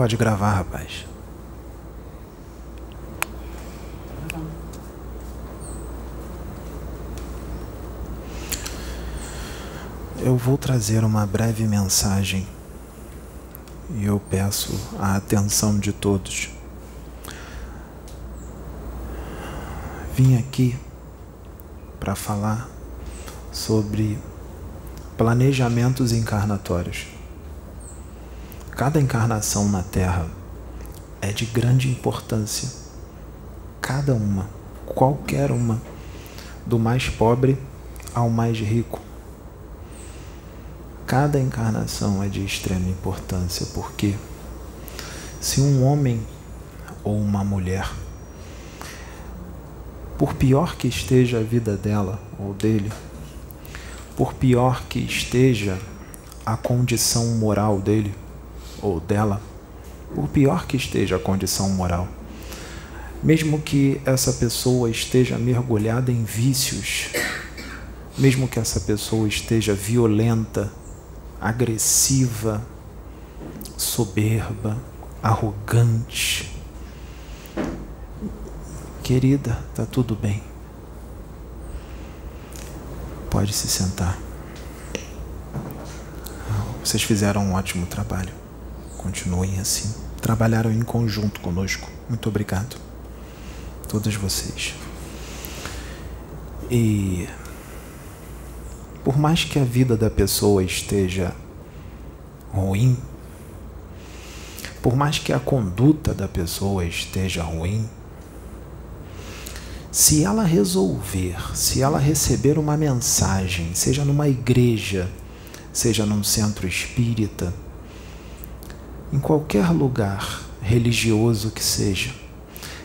Pode gravar, rapaz. Eu vou trazer uma breve mensagem e eu peço a atenção de todos. Vim aqui para falar sobre planejamentos encarnatórios. Cada encarnação na Terra é de grande importância. Cada uma, qualquer uma, do mais pobre ao mais rico Cada encarnação é de extrema importância, porque se um homem ou uma mulher, por pior que esteja a vida dela ou dele, por pior que esteja a condição moral dele ou dela, por pior que esteja a condição moral, mesmo que essa pessoa esteja mergulhada em vícios, mesmo que essa pessoa esteja violenta, agressiva, soberba, arrogante. Querida, tá tudo bem. Pode se sentar. Vocês fizeram um ótimo trabalho. Continuem assim. Trabalharam em conjunto conosco. Muito obrigado. Todos vocês. E por mais que a vida da pessoa esteja ruim, por mais que a conduta da pessoa esteja ruim, se ela resolver, se ela receber uma mensagem, seja numa igreja, seja num centro espírita, em qualquer lugar religioso que seja,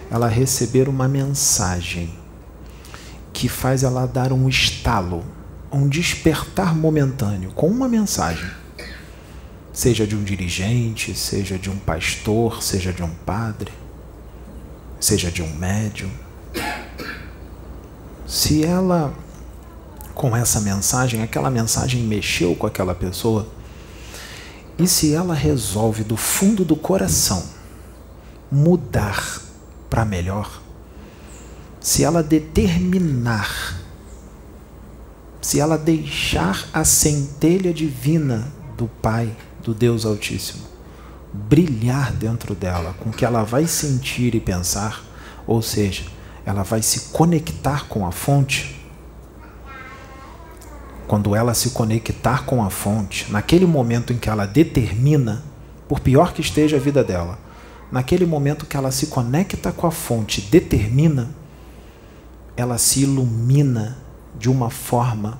ela receber uma mensagem que faz ela dar um estalo um despertar momentâneo com uma mensagem, seja de um dirigente, seja de um pastor, seja de um padre, seja de um médium. Se ela, com essa mensagem, aquela mensagem mexeu com aquela pessoa, e se ela resolve do fundo do coração mudar para melhor, se ela determinar se ela deixar a centelha divina do Pai, do Deus Altíssimo, brilhar dentro dela, com que ela vai sentir e pensar, ou seja, ela vai se conectar com a fonte. Quando ela se conectar com a fonte, naquele momento em que ela determina, por pior que esteja a vida dela, naquele momento que ela se conecta com a fonte, determina, ela se ilumina de uma forma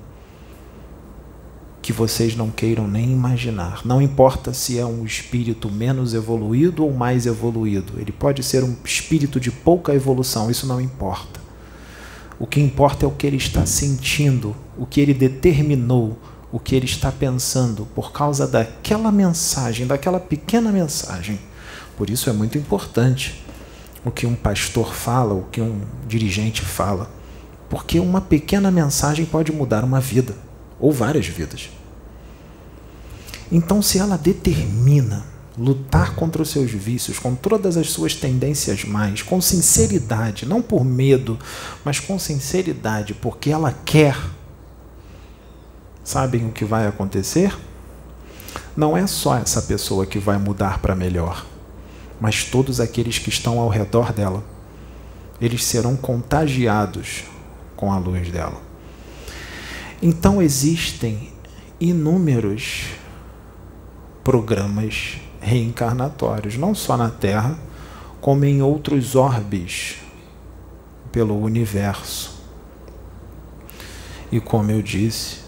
que vocês não queiram nem imaginar. Não importa se é um espírito menos evoluído ou mais evoluído, ele pode ser um espírito de pouca evolução, isso não importa. O que importa é o que ele está sentindo, o que ele determinou, o que ele está pensando por causa daquela mensagem, daquela pequena mensagem. Por isso é muito importante o que um pastor fala, o que um dirigente fala. Porque uma pequena mensagem pode mudar uma vida, ou várias vidas. Então, se ela determina lutar contra os seus vícios, com todas as suas tendências mais, com sinceridade, não por medo, mas com sinceridade, porque ela quer, sabem o que vai acontecer? Não é só essa pessoa que vai mudar para melhor, mas todos aqueles que estão ao redor dela. Eles serão contagiados com a luz dela. Então existem inúmeros programas reencarnatórios, não só na Terra, como em outros orbes pelo universo. E como eu disse,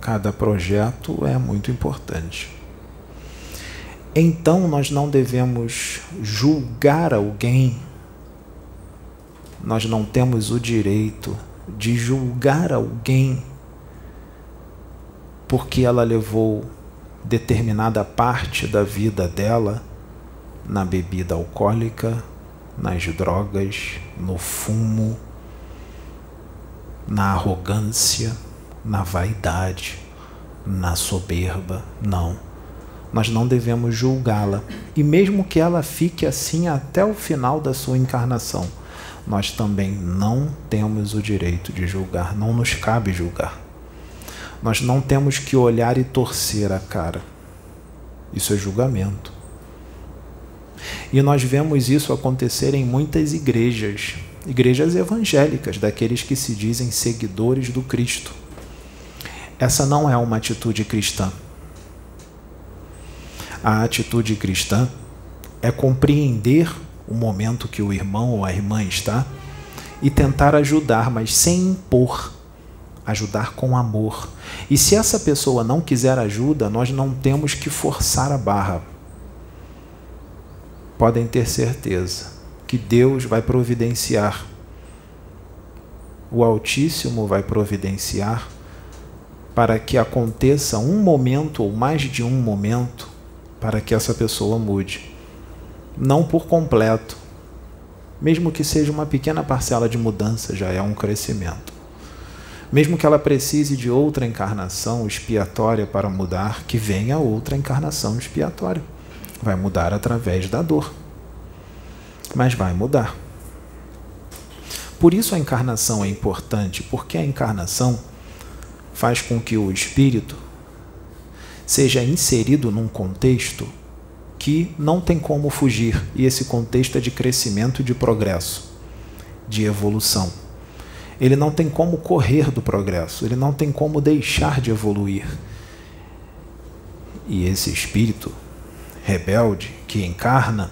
cada projeto é muito importante. Então nós não devemos julgar alguém nós não temos o direito de julgar alguém porque ela levou determinada parte da vida dela na bebida alcoólica, nas drogas, no fumo, na arrogância, na vaidade, na soberba. Não. nós não devemos julgá-la. E mesmo que ela fique assim até o final da sua encarnação, nós também não temos o direito de julgar, não nos cabe julgar. Nós não temos que olhar e torcer a cara. Isso é julgamento. E nós vemos isso acontecer em muitas igrejas, igrejas evangélicas, daqueles que se dizem seguidores do Cristo. Essa não é uma atitude cristã. A atitude cristã é compreender o momento que o irmão ou a irmã está e tentar ajudar, mas sem impor, ajudar com amor. E se essa pessoa não quiser ajuda, nós não temos que forçar a barra. Podem ter certeza que Deus vai providenciar, o Altíssimo vai providenciar para que aconteça um momento ou mais de um momento para que essa pessoa mude. Não por completo. Mesmo que seja uma pequena parcela de mudança, já é um crescimento. Mesmo que ela precise de outra encarnação expiatória para mudar, que venha outra encarnação expiatória. Vai mudar através da dor. Mas vai mudar. Por isso a encarnação é importante, porque a encarnação faz com que o espírito seja inserido num contexto que não tem como fugir, e esse contexto é de crescimento de progresso, de evolução. Ele não tem como correr do progresso, ele não tem como deixar de evoluir. E esse espírito rebelde que encarna,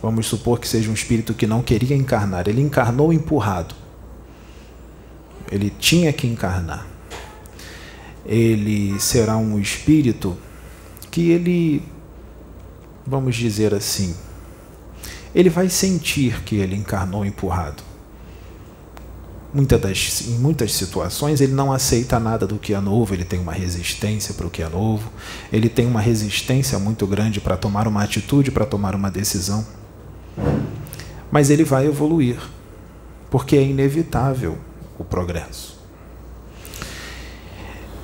vamos supor que seja um espírito que não queria encarnar, ele encarnou empurrado. Ele tinha que encarnar ele será um espírito que ele, vamos dizer assim, ele vai sentir que ele encarnou empurrado. Das, em muitas situações ele não aceita nada do que é novo, ele tem uma resistência para o que é novo, ele tem uma resistência muito grande para tomar uma atitude, para tomar uma decisão. Mas ele vai evoluir, porque é inevitável o progresso.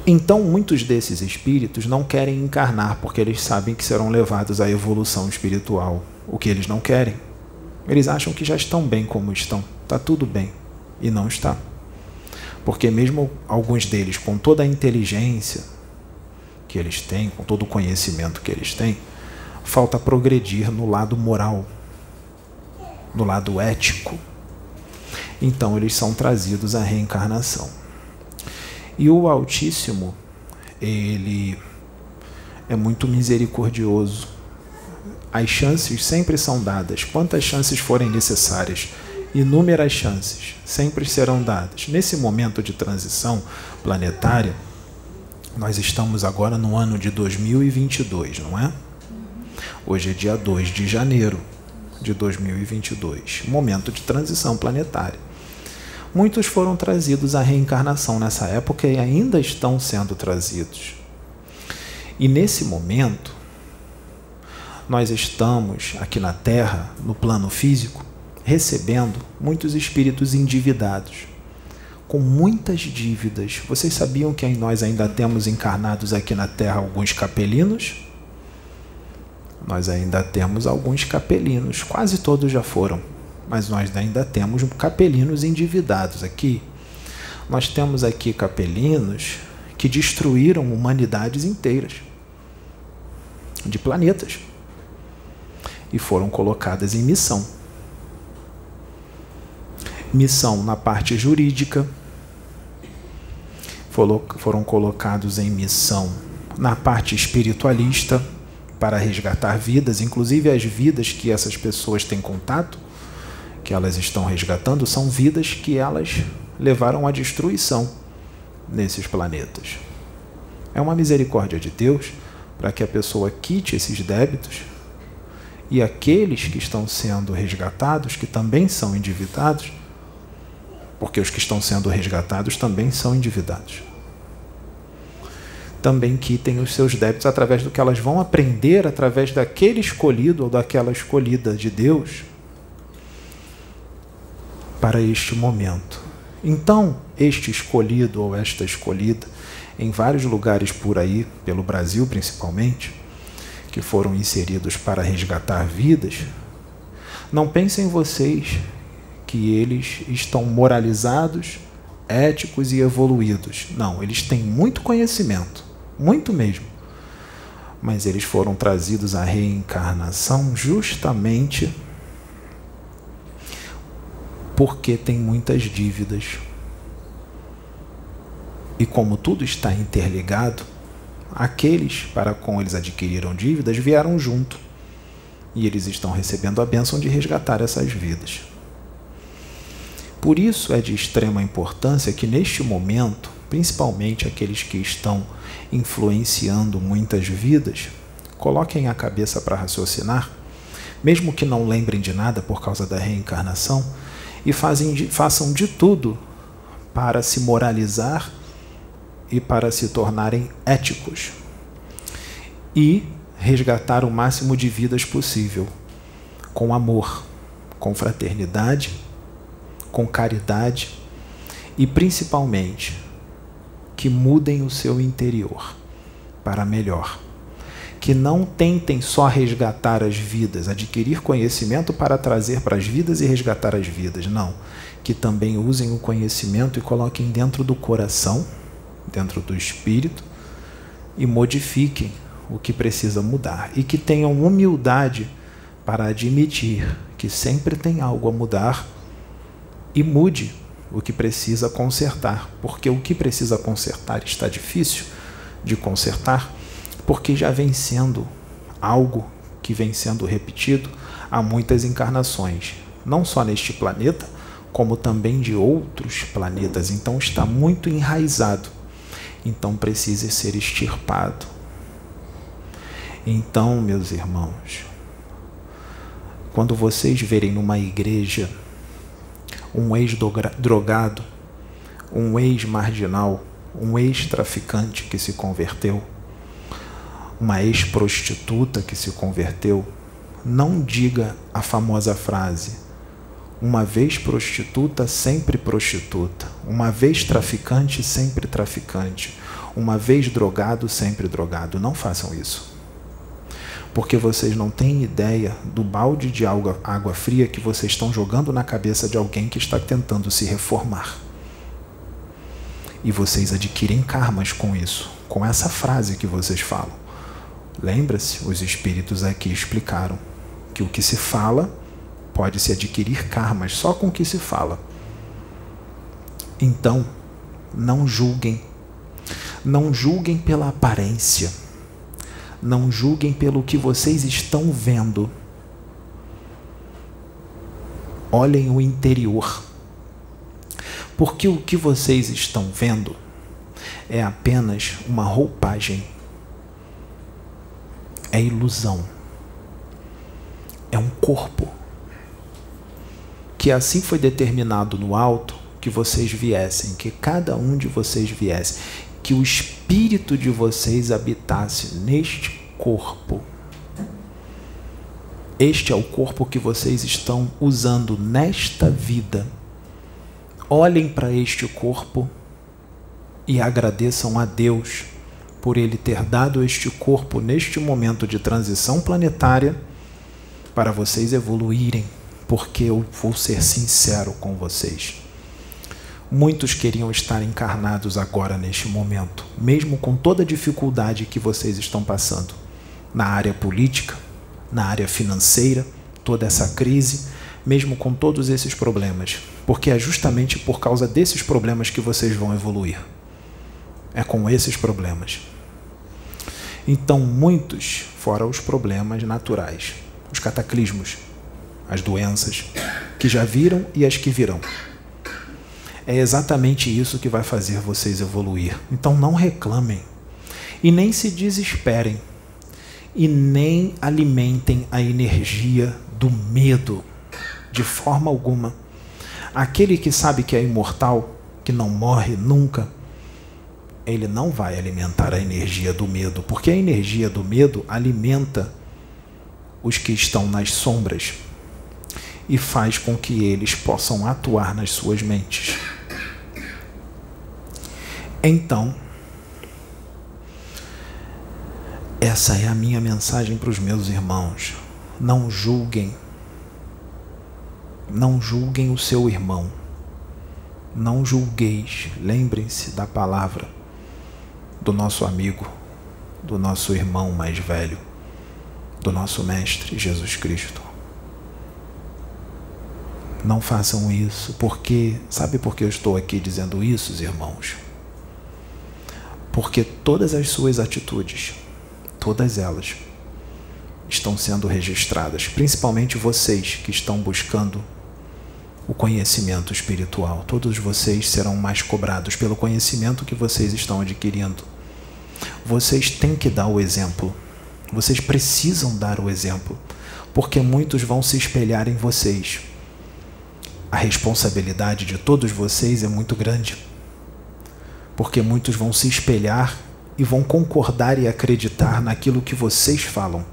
Então, muitos desses espíritos não querem encarnar porque eles sabem que serão levados à evolução espiritual. O que eles não querem? Eles acham que já estão bem como estão, está tudo bem. E não está. Porque, mesmo alguns deles, com toda a inteligência que eles têm, com todo o conhecimento que eles têm, falta progredir no lado moral, no lado ético. Então, eles são trazidos à reencarnação. E o Altíssimo, ele é muito misericordioso. As chances sempre são dadas, quantas chances forem necessárias. Inúmeras chances sempre serão dadas. Nesse momento de transição planetária, nós estamos agora no ano de 2022, não é? Hoje é dia 2 de janeiro de 2022, momento de transição planetária muitos foram trazidos à reencarnação nessa época e ainda estão sendo trazidos. E nesse momento, nós estamos aqui na Terra, no plano físico, recebendo muitos espíritos endividados, com muitas dívidas. Vocês sabiam que nós ainda temos encarnados aqui na Terra alguns capelinos? Nós ainda temos alguns capelinos, quase todos já foram mas nós ainda temos capelinos endividados aqui. Nós temos aqui capelinos que destruíram humanidades inteiras de planetas e foram colocadas em missão. Missão na parte jurídica, foram colocados em missão na parte espiritualista para resgatar vidas, inclusive as vidas que essas pessoas têm contato que elas estão resgatando são vidas que elas levaram à destruição nesses planetas. É uma misericórdia de Deus para que a pessoa quite esses débitos e aqueles que estão sendo resgatados, que também são endividados, porque os que estão sendo resgatados também são endividados. Também quitem os seus débitos através do que elas vão aprender através daquele escolhido ou daquela escolhida de Deus para este momento. Então, este escolhido ou esta escolhida, em vários lugares por aí, pelo Brasil principalmente, que foram inseridos para resgatar vidas, não pensem vocês que eles estão moralizados, éticos e evoluídos. Não, eles têm muito conhecimento, muito mesmo. Mas eles foram trazidos à reencarnação justamente porque tem muitas dívidas. E como tudo está interligado, aqueles para com eles adquiriram dívidas vieram junto. E eles estão recebendo a bênção de resgatar essas vidas. Por isso é de extrema importância que neste momento, principalmente aqueles que estão influenciando muitas vidas, coloquem a cabeça para raciocinar, mesmo que não lembrem de nada por causa da reencarnação, e fazem, façam de tudo para se moralizar e para se tornarem éticos e resgatar o máximo de vidas possível com amor, com fraternidade, com caridade e principalmente que mudem o seu interior para melhor. Que não tentem só resgatar as vidas, adquirir conhecimento para trazer para as vidas e resgatar as vidas. Não. Que também usem o conhecimento e coloquem dentro do coração dentro do espírito e modifiquem o que precisa mudar e que tenham humildade para admitir que sempre tem algo a mudar e mude o que precisa consertar, porque o que precisa consertar está difícil de consertar, porque já vem sendo algo que vem sendo repetido há muitas encarnações, não só neste planeta, como também de outros planetas. Então está muito enraizado então precisa ser extirpado. Então, meus irmãos, quando vocês verem numa igreja um ex-drogado, um ex-marginal, um ex-traficante que se converteu, uma ex-prostituta que se converteu, não diga a famosa frase: uma vez prostituta, sempre prostituta. Uma vez traficante, sempre traficante. Uma vez drogado, sempre drogado. Não façam isso. Porque vocês não têm ideia do balde de água, água fria que vocês estão jogando na cabeça de alguém que está tentando se reformar. E vocês adquirem karmas com isso, com essa frase que vocês falam. Lembra-se, os espíritos aqui explicaram que o que se fala pode-se adquirir karmas só com o que se fala. Então, não julguem. Não julguem pela aparência. Não julguem pelo que vocês estão vendo. Olhem o interior. Porque o que vocês estão vendo é apenas uma roupagem. É ilusão. É um corpo que assim foi determinado no alto que vocês viessem, que cada um de vocês viesse, que o espírito de vocês habitasse neste corpo. Este é o corpo que vocês estão usando nesta vida. Olhem para este corpo e agradeçam a Deus por Ele ter dado este corpo neste momento de transição planetária para vocês evoluírem porque eu vou ser sincero com vocês. Muitos queriam estar encarnados agora neste momento, mesmo com toda a dificuldade que vocês estão passando na área política, na área financeira, toda essa crise, mesmo com todos esses problemas, porque é justamente por causa desses problemas que vocês vão evoluir. É com esses problemas. Então, muitos, fora os problemas naturais, os cataclismos, as doenças que já viram e as que virão. É exatamente isso que vai fazer vocês evoluir. Então não reclamem e nem se desesperem e nem alimentem a energia do medo de forma alguma. Aquele que sabe que é imortal, que não morre nunca, ele não vai alimentar a energia do medo, porque a energia do medo alimenta os que estão nas sombras, e faz com que eles possam atuar nas suas mentes. Então, Essa é a minha mensagem para os meus irmãos. Não julguem. Não julguem o seu irmão. Não julgueis. Lembrem-se da palavra do nosso amigo, do nosso irmão mais velho, do nosso Mestre Jesus Cristo. Não façam isso, porque. Sabe por que eu estou aqui dizendo isso, irmãos? Porque todas as suas atitudes, todas elas estão sendo registradas, principalmente vocês que estão buscando o conhecimento espiritual. Todos vocês serão mais cobrados pelo conhecimento que vocês estão adquirindo. Vocês têm que dar o exemplo. Vocês precisam dar o exemplo, porque muitos vão se espelhar em vocês. A responsabilidade de todos vocês é muito grande, porque muitos vão se espelhar e vão concordar e acreditar naquilo que vocês falam.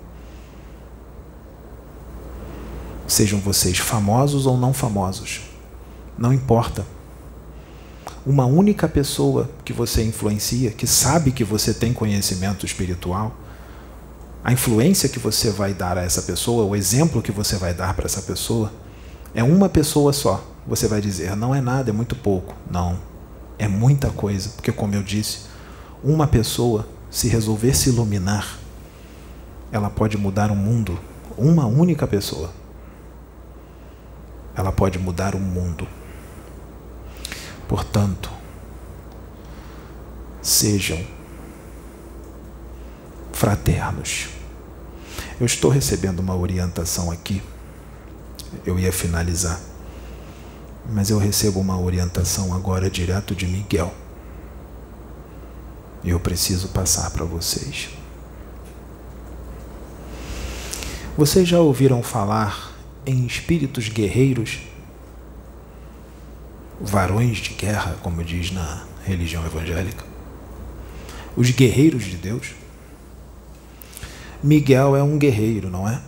Sejam vocês famosos ou não famosos, não importa. Uma única pessoa que você influencia, que sabe que você tem conhecimento espiritual, a influência que você vai dar a essa pessoa, o exemplo que você vai dar para essa pessoa, é uma pessoa só. Você vai dizer, não é nada, é muito pouco. Não, é muita coisa, porque, como eu disse, uma pessoa, se resolver se iluminar, ela pode mudar o mundo. Uma única pessoa. Ela pode mudar o mundo. Portanto, sejam fraternos. Eu estou recebendo uma orientação aqui. Eu ia finalizar. Mas eu recebo uma orientação agora direto de Miguel. E eu preciso passar para vocês. Vocês já ouviram falar em espíritos guerreiros? Varões de guerra, como diz na religião evangélica? Os guerreiros de Deus? Miguel é um guerreiro, não é?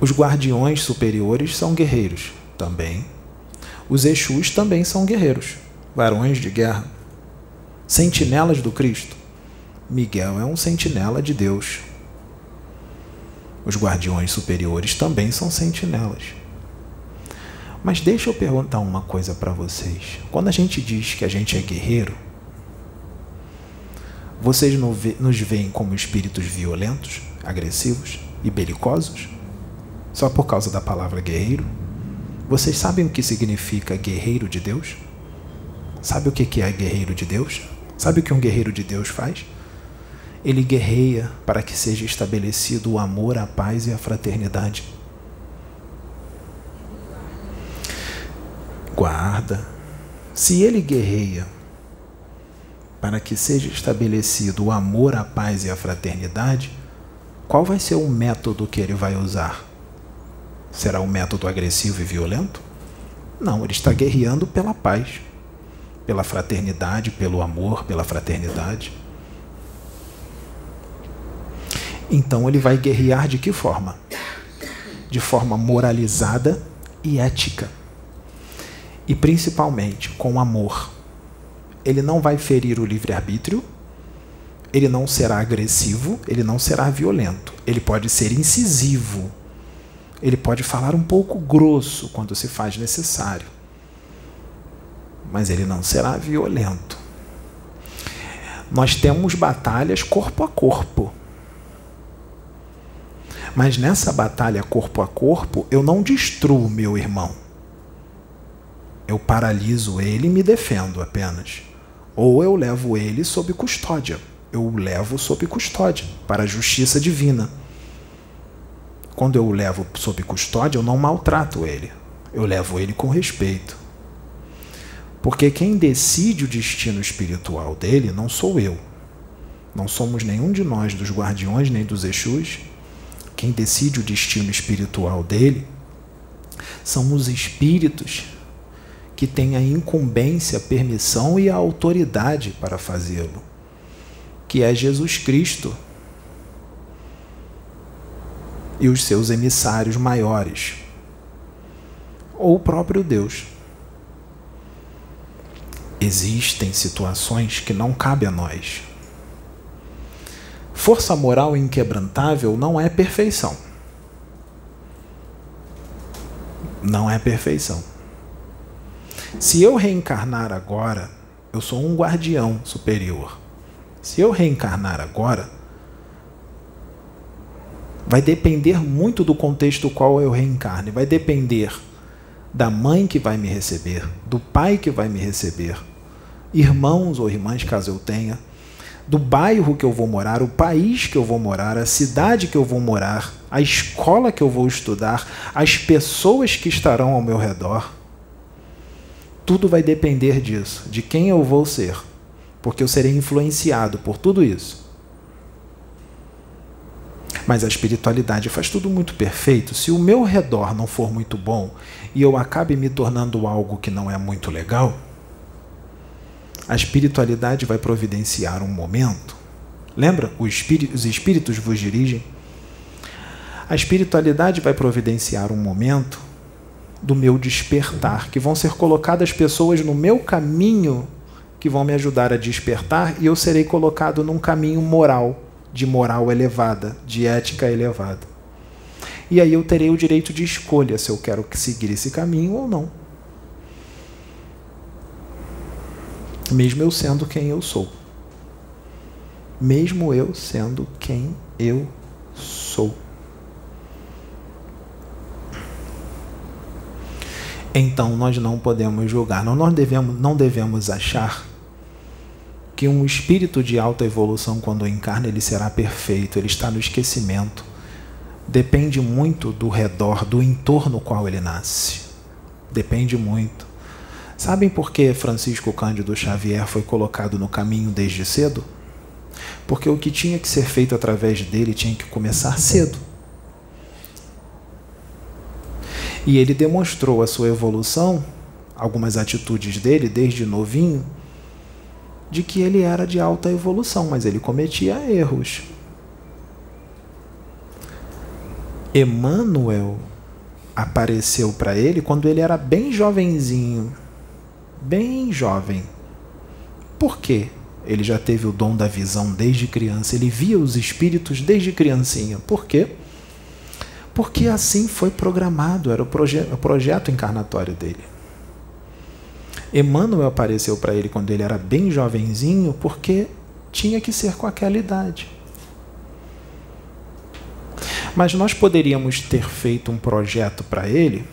Os guardiões superiores são guerreiros também. Os Exus também são guerreiros, varões de guerra, sentinelas do Cristo. Miguel é um sentinela de Deus. Os guardiões superiores também são sentinelas. Mas deixa eu perguntar uma coisa para vocês. Quando a gente diz que a gente é guerreiro, vocês nos veem como espíritos violentos, agressivos e belicosos? Só por causa da palavra guerreiro? Vocês sabem o que significa guerreiro de Deus? Sabe o que é guerreiro de Deus? Sabe o que um guerreiro de Deus faz? Ele guerreia para que seja estabelecido o amor, a paz e a fraternidade. Guarda. Se ele guerreia para que seja estabelecido o amor, a paz e a fraternidade, qual vai ser o método que ele vai usar? Será um método agressivo e violento? Não, ele está guerreando pela paz, pela fraternidade, pelo amor, pela fraternidade. Então ele vai guerrear de que forma? De forma moralizada e ética. E principalmente com amor. Ele não vai ferir o livre-arbítrio, ele não será agressivo, ele não será violento. Ele pode ser incisivo, ele pode falar um pouco grosso quando se faz necessário, mas ele não será violento. Nós temos batalhas corpo a corpo. Mas nessa batalha corpo a corpo, eu não destruo meu irmão. Eu paraliso ele e me defendo apenas. Ou eu levo ele sob custódia. Eu o levo sob custódia para a justiça divina. Quando eu o levo sob custódia, eu não maltrato ele. Eu levo ele com respeito. Porque quem decide o destino espiritual dele não sou eu. Não somos nenhum de nós, dos guardiões nem dos Exus. Quem decide o destino espiritual dele são os espíritos que têm a incumbência, a permissão e a autoridade para fazê-lo, que é Jesus Cristo, e os seus emissários maiores, ou o próprio Deus. Existem situações que não cabe a nós. Força moral inquebrantável não é perfeição. Não é perfeição. Se eu reencarnar agora, eu sou um guardião superior. Se eu reencarnar agora, vai depender muito do contexto qual eu reencarne. Vai depender da mãe que vai me receber, do pai que vai me receber, irmãos ou irmãs, caso eu tenha, do bairro que eu vou morar, o país que eu vou morar, a cidade que eu vou morar, a escola que eu vou estudar, as pessoas que estarão ao meu redor. Tudo vai depender disso, de quem eu vou ser, porque eu serei influenciado por tudo isso. Mas a espiritualidade faz tudo muito perfeito. Se o meu redor não for muito bom e eu acabe me tornando algo que não é muito legal, a espiritualidade vai providenciar um momento. Lembra? Os espíritos vos dirigem. A espiritualidade vai providenciar um momento do meu despertar, que vão ser colocadas pessoas no meu caminho que vão me ajudar a despertar e eu serei colocado num caminho moral, de moral elevada, de ética elevada. E aí eu terei o direito de escolha se eu quero seguir esse caminho ou não. mesmo eu sendo quem eu sou. Mesmo eu sendo quem eu sou. Então nós não podemos julgar, não, nós devemos, não devemos achar que um espírito de alta evolução, quando encarna, ele será perfeito, ele está no esquecimento. Depende muito do redor, do entorno qual ele nasce. Depende muito. Sabem por que Francisco Cândido Xavier foi colocado no caminho desde cedo? Porque o que tinha que ser feito através dele tinha que começar cedo. E ele demonstrou a sua evolução, algumas atitudes dele desde novinho, de que ele era de alta evolução, mas ele cometia erros. Emmanuel apareceu para ele quando ele era bem jovenzinho bem jovem. Por quê? Ele já teve o dom da visão desde criança, ele via os espíritos desde criancinha. Por quê? Porque assim foi programado, era o, proje o projeto encarnatório dele. Emmanuel apareceu para ele quando ele era bem jovenzinho, porque tinha que ser com aquela idade. Mas nós poderíamos ter feito um projeto para ele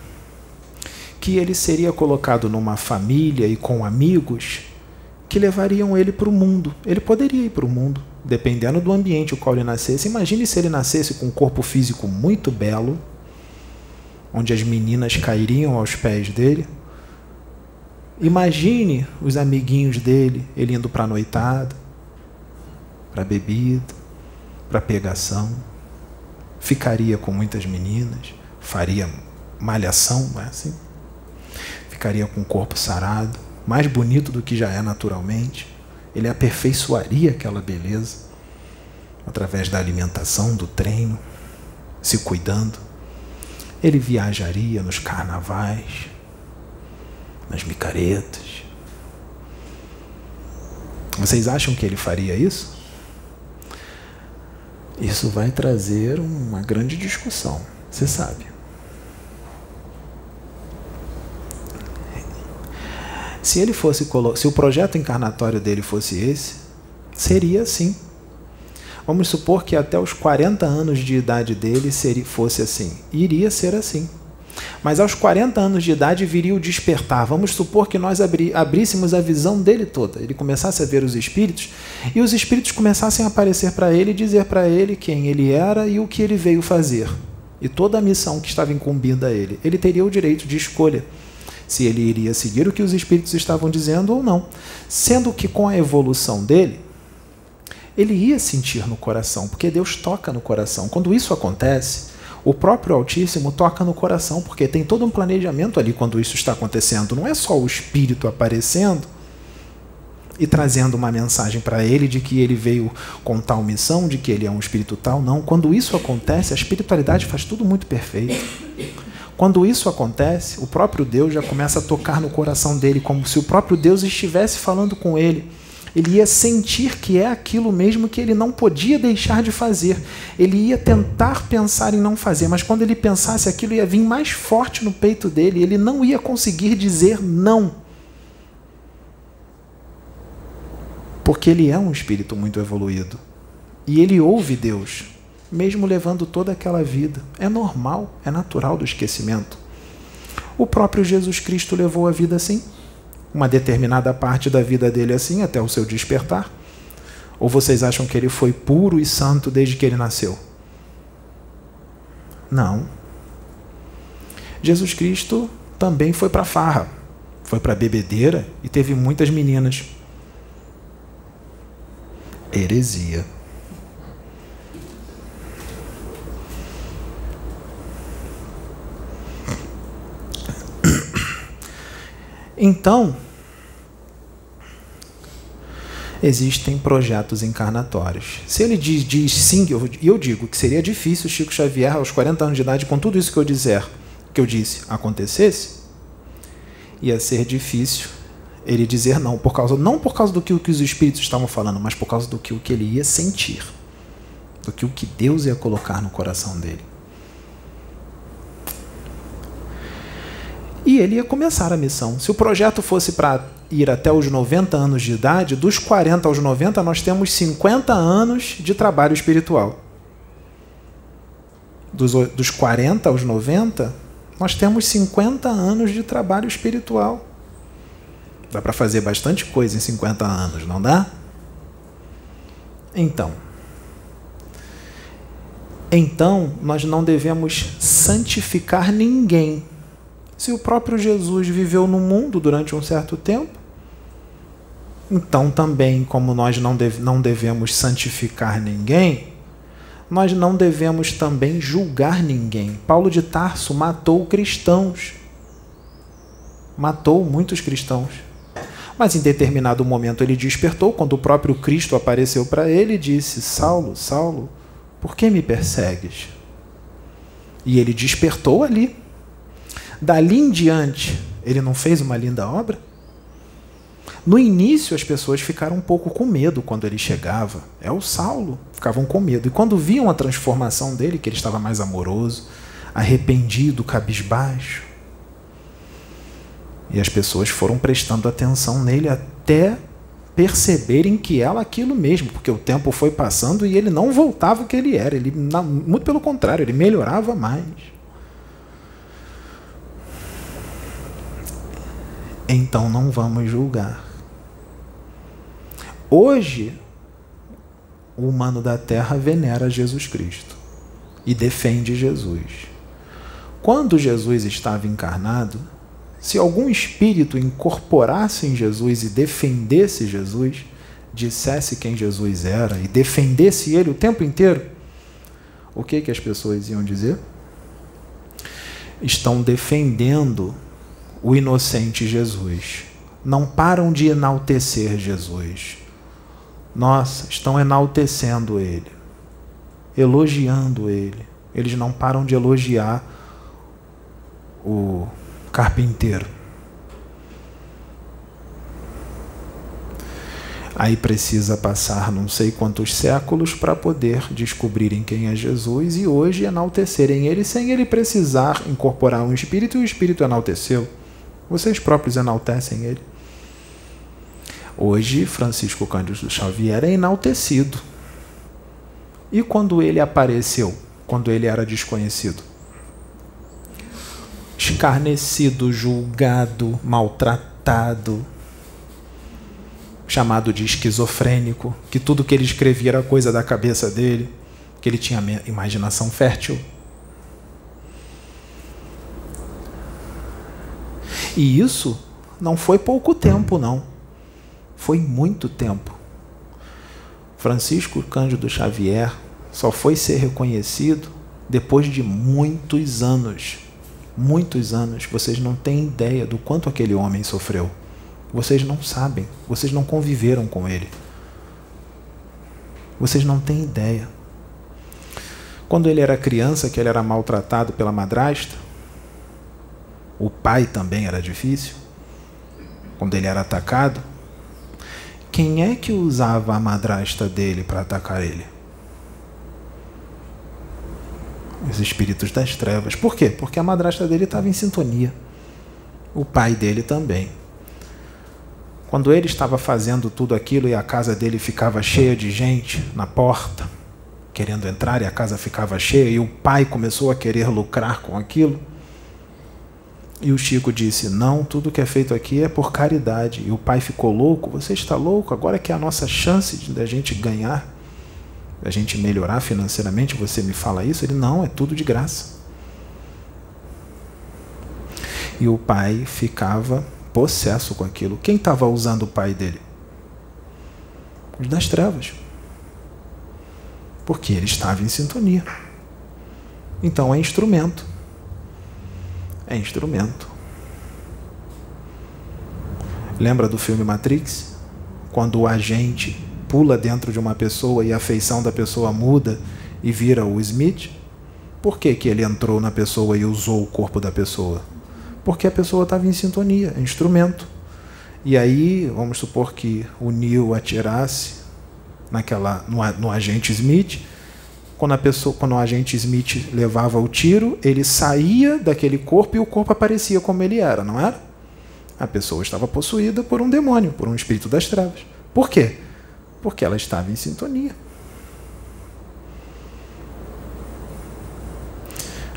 que ele seria colocado numa família e com amigos que levariam ele para o mundo. Ele poderia ir para o mundo, dependendo do ambiente o qual ele nascesse. Imagine se ele nascesse com um corpo físico muito belo, onde as meninas cairiam aos pés dele. Imagine os amiguinhos dele, ele indo para a noitada, para bebida, para pegação. Ficaria com muitas meninas, faria malhação, não é assim? ficaria com o corpo sarado, mais bonito do que já é naturalmente. Ele aperfeiçoaria aquela beleza através da alimentação, do treino, se cuidando. Ele viajaria nos carnavais, nas micaretas. Vocês acham que ele faria isso? Isso vai trazer uma grande discussão, você sabe. Se ele fosse se o projeto encarnatório dele fosse esse, seria assim. Vamos supor que até os 40 anos de idade dele seria, fosse assim. Iria ser assim. Mas aos 40 anos de idade viria o despertar. Vamos supor que nós abri, abríssemos a visão dele toda. Ele começasse a ver os espíritos e os espíritos começassem a aparecer para ele e dizer para ele quem ele era e o que ele veio fazer. E toda a missão que estava incumbida a ele. Ele teria o direito de escolha se ele iria seguir o que os espíritos estavam dizendo ou não. Sendo que com a evolução dele, ele ia sentir no coração, porque Deus toca no coração. Quando isso acontece, o próprio Altíssimo toca no coração, porque tem todo um planejamento ali quando isso está acontecendo. Não é só o espírito aparecendo e trazendo uma mensagem para ele de que ele veio com tal missão, de que ele é um espírito tal. Não. Quando isso acontece, a espiritualidade faz tudo muito perfeito. Quando isso acontece, o próprio Deus já começa a tocar no coração dele, como se o próprio Deus estivesse falando com ele. Ele ia sentir que é aquilo mesmo que ele não podia deixar de fazer. Ele ia tentar pensar em não fazer, mas quando ele pensasse aquilo ia vir mais forte no peito dele, ele não ia conseguir dizer não. Porque ele é um espírito muito evoluído. E ele ouve Deus, mesmo levando toda aquela vida. É normal, é natural do esquecimento. O próprio Jesus Cristo levou a vida assim, uma determinada parte da vida dele assim, até o seu despertar. Ou vocês acham que ele foi puro e santo desde que ele nasceu? Não. Jesus Cristo também foi para farra, foi para bebedeira e teve muitas meninas. Heresia. Então, existem projetos encarnatórios. Se ele diz, diz sim, eu, eu digo que seria difícil Chico Xavier, aos 40 anos de idade, com tudo isso que eu dizer, que eu disse, acontecesse, ia ser difícil ele dizer não, por causa não por causa do que, que os espíritos estavam falando, mas por causa do que, que ele ia sentir, do que o que Deus ia colocar no coração dele. E ele ia começar a missão. Se o projeto fosse para ir até os 90 anos de idade, dos 40 aos 90 nós temos 50 anos de trabalho espiritual. Dos, dos 40 aos 90, nós temos 50 anos de trabalho espiritual. Dá para fazer bastante coisa em 50 anos, não dá? Então, então nós não devemos santificar ninguém se o próprio Jesus viveu no mundo durante um certo tempo, então também, como nós não, deve, não devemos santificar ninguém, nós não devemos também julgar ninguém. Paulo de Tarso matou cristãos. Matou muitos cristãos. Mas em determinado momento ele despertou, quando o próprio Cristo apareceu para ele e disse: Saulo, Saulo, por que me persegues? E ele despertou ali. Dali em diante, ele não fez uma linda obra? No início, as pessoas ficaram um pouco com medo quando ele chegava. É o Saulo, ficavam com medo. E quando viam a transformação dele, que ele estava mais amoroso, arrependido, cabisbaixo, e as pessoas foram prestando atenção nele até perceberem que era aquilo mesmo, porque o tempo foi passando e ele não voltava o que ele era. Ele, muito pelo contrário, ele melhorava mais. Então não vamos julgar. Hoje, o humano da terra venera Jesus Cristo e defende Jesus. Quando Jesus estava encarnado, se algum espírito incorporasse em Jesus e defendesse Jesus, dissesse quem Jesus era e defendesse ele o tempo inteiro, o que, que as pessoas iam dizer? Estão defendendo o inocente Jesus. Não param de enaltecer Jesus. Nossa, estão enaltecendo ele, elogiando ele. Eles não param de elogiar o carpinteiro. Aí precisa passar não sei quantos séculos para poder descobrirem quem é Jesus e hoje enaltecerem ele sem ele precisar incorporar um espírito e o espírito enalteceu. Vocês próprios enaltecem ele. Hoje, Francisco Cândido Xavier é enaltecido. E quando ele apareceu? Quando ele era desconhecido? Escarnecido, julgado, maltratado, chamado de esquizofrênico, que tudo que ele escrevia era coisa da cabeça dele, que ele tinha imaginação fértil. E isso não foi pouco tempo, não. Foi muito tempo. Francisco Cândido Xavier só foi ser reconhecido depois de muitos anos. Muitos anos. Vocês não têm ideia do quanto aquele homem sofreu. Vocês não sabem. Vocês não conviveram com ele. Vocês não têm ideia. Quando ele era criança, que ele era maltratado pela madrasta, o pai também era difícil, quando ele era atacado, quem é que usava a madrasta dele para atacar ele? Os espíritos das trevas. Por quê? Porque a madrasta dele estava em sintonia. O pai dele também. Quando ele estava fazendo tudo aquilo e a casa dele ficava cheia de gente na porta, querendo entrar e a casa ficava cheia, e o pai começou a querer lucrar com aquilo. E o Chico disse: Não, tudo que é feito aqui é por caridade. E o pai ficou louco: Você está louco? Agora que é a nossa chance de a gente ganhar, a gente melhorar financeiramente, você me fala isso? Ele: Não, é tudo de graça. E o pai ficava possesso com aquilo. Quem estava usando o pai dele? Os das trevas. Porque ele estava em sintonia. Então é instrumento. É instrumento. Lembra do filme Matrix? Quando o agente pula dentro de uma pessoa e a feição da pessoa muda e vira o Smith? Por que, que ele entrou na pessoa e usou o corpo da pessoa? porque a pessoa estava em sintonia, é instrumento. E aí, vamos supor que o Neil atirasse naquela, no, no agente Smith. Quando, a pessoa, quando o agente Smith levava o tiro, ele saía daquele corpo e o corpo aparecia como ele era, não era? A pessoa estava possuída por um demônio, por um espírito das trevas. Por quê? Porque ela estava em sintonia.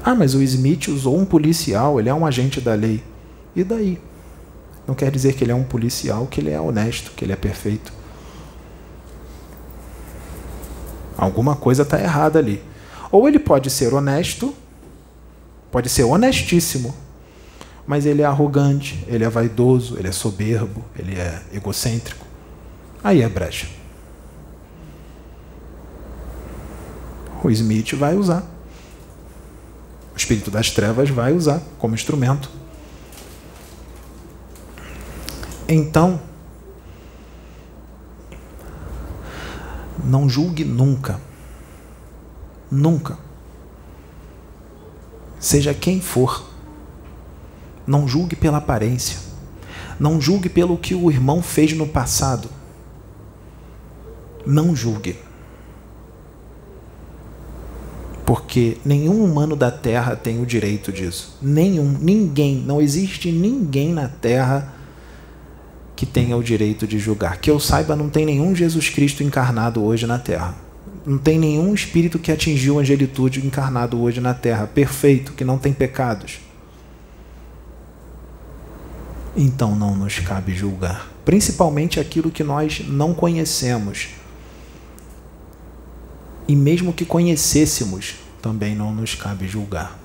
Ah, mas o Smith usou um policial, ele é um agente da lei. E daí? Não quer dizer que ele é um policial, que ele é honesto, que ele é perfeito. Alguma coisa está errada ali. Ou ele pode ser honesto, pode ser honestíssimo, mas ele é arrogante, ele é vaidoso, ele é soberbo, ele é egocêntrico. Aí é brecha. O Smith vai usar espírito das trevas vai usar como instrumento. Então, não julgue nunca. Nunca. Seja quem for. Não julgue pela aparência. Não julgue pelo que o irmão fez no passado. Não julgue porque nenhum humano da Terra tem o direito disso. Nenhum, ninguém, não existe ninguém na Terra que tenha o direito de julgar. Que eu saiba, não tem nenhum Jesus Cristo encarnado hoje na Terra. Não tem nenhum espírito que atingiu a angelitude encarnado hoje na Terra, perfeito, que não tem pecados. Então não nos cabe julgar, principalmente aquilo que nós não conhecemos e mesmo que conhecêssemos, também não nos cabe julgar.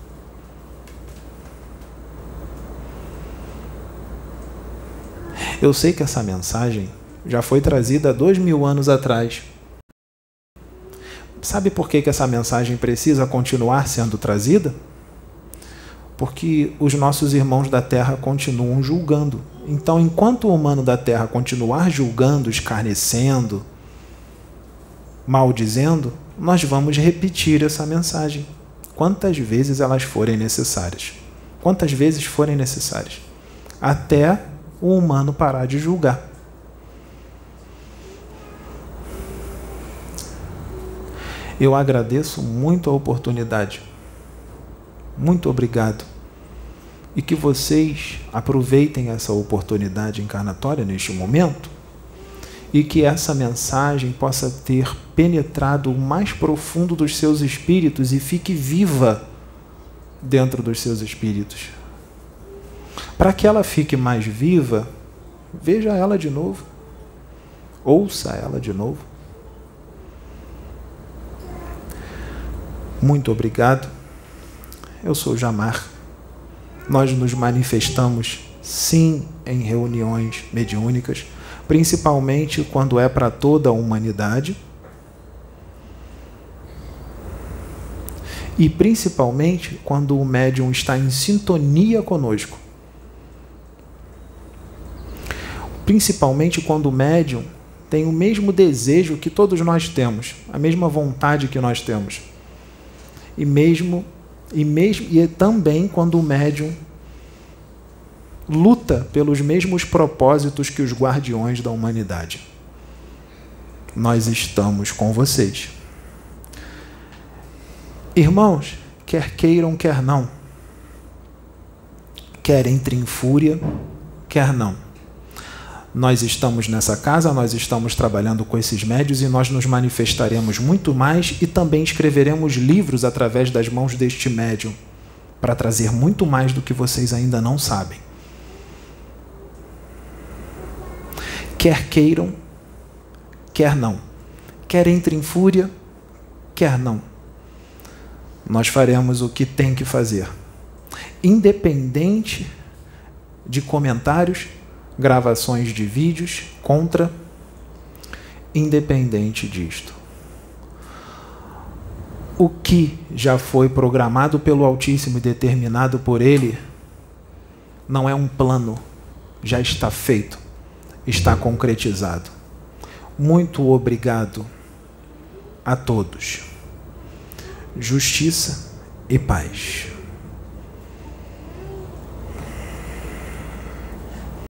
Eu sei que essa mensagem já foi trazida dois mil anos atrás. Sabe por que, que essa mensagem precisa continuar sendo trazida? Porque os nossos irmãos da Terra continuam julgando. Então, enquanto o humano da Terra continuar julgando, escarnecendo, maldizendo, nós vamos repetir essa mensagem quantas vezes elas forem necessárias. Quantas vezes forem necessárias. Até o humano parar de julgar. Eu agradeço muito a oportunidade. Muito obrigado. E que vocês aproveitem essa oportunidade encarnatória neste momento e que essa mensagem possa ter penetrado o mais profundo dos seus espíritos e fique viva dentro dos seus espíritos. Para que ela fique mais viva, veja ela de novo, ouça ela de novo. Muito obrigado. Eu sou Jamar. Nós nos manifestamos sim em reuniões mediúnicas principalmente quando é para toda a humanidade. E principalmente quando o médium está em sintonia conosco. Principalmente quando o médium tem o mesmo desejo que todos nós temos, a mesma vontade que nós temos. E mesmo e mesmo e também quando o médium luta pelos mesmos propósitos que os guardiões da humanidade. nós estamos com vocês. Irmãos, quer queiram, quer não, quer entre em fúria, quer não. Nós estamos nessa casa, nós estamos trabalhando com esses médios e nós nos manifestaremos muito mais e também escreveremos livros através das mãos deste médium para trazer muito mais do que vocês ainda não sabem. Quer queiram, quer não. Quer entre em fúria, quer não. Nós faremos o que tem que fazer. Independente de comentários, gravações de vídeos contra, independente disto. O que já foi programado pelo Altíssimo e determinado por Ele não é um plano, já está feito está concretizado. Muito obrigado a todos. Justiça e paz.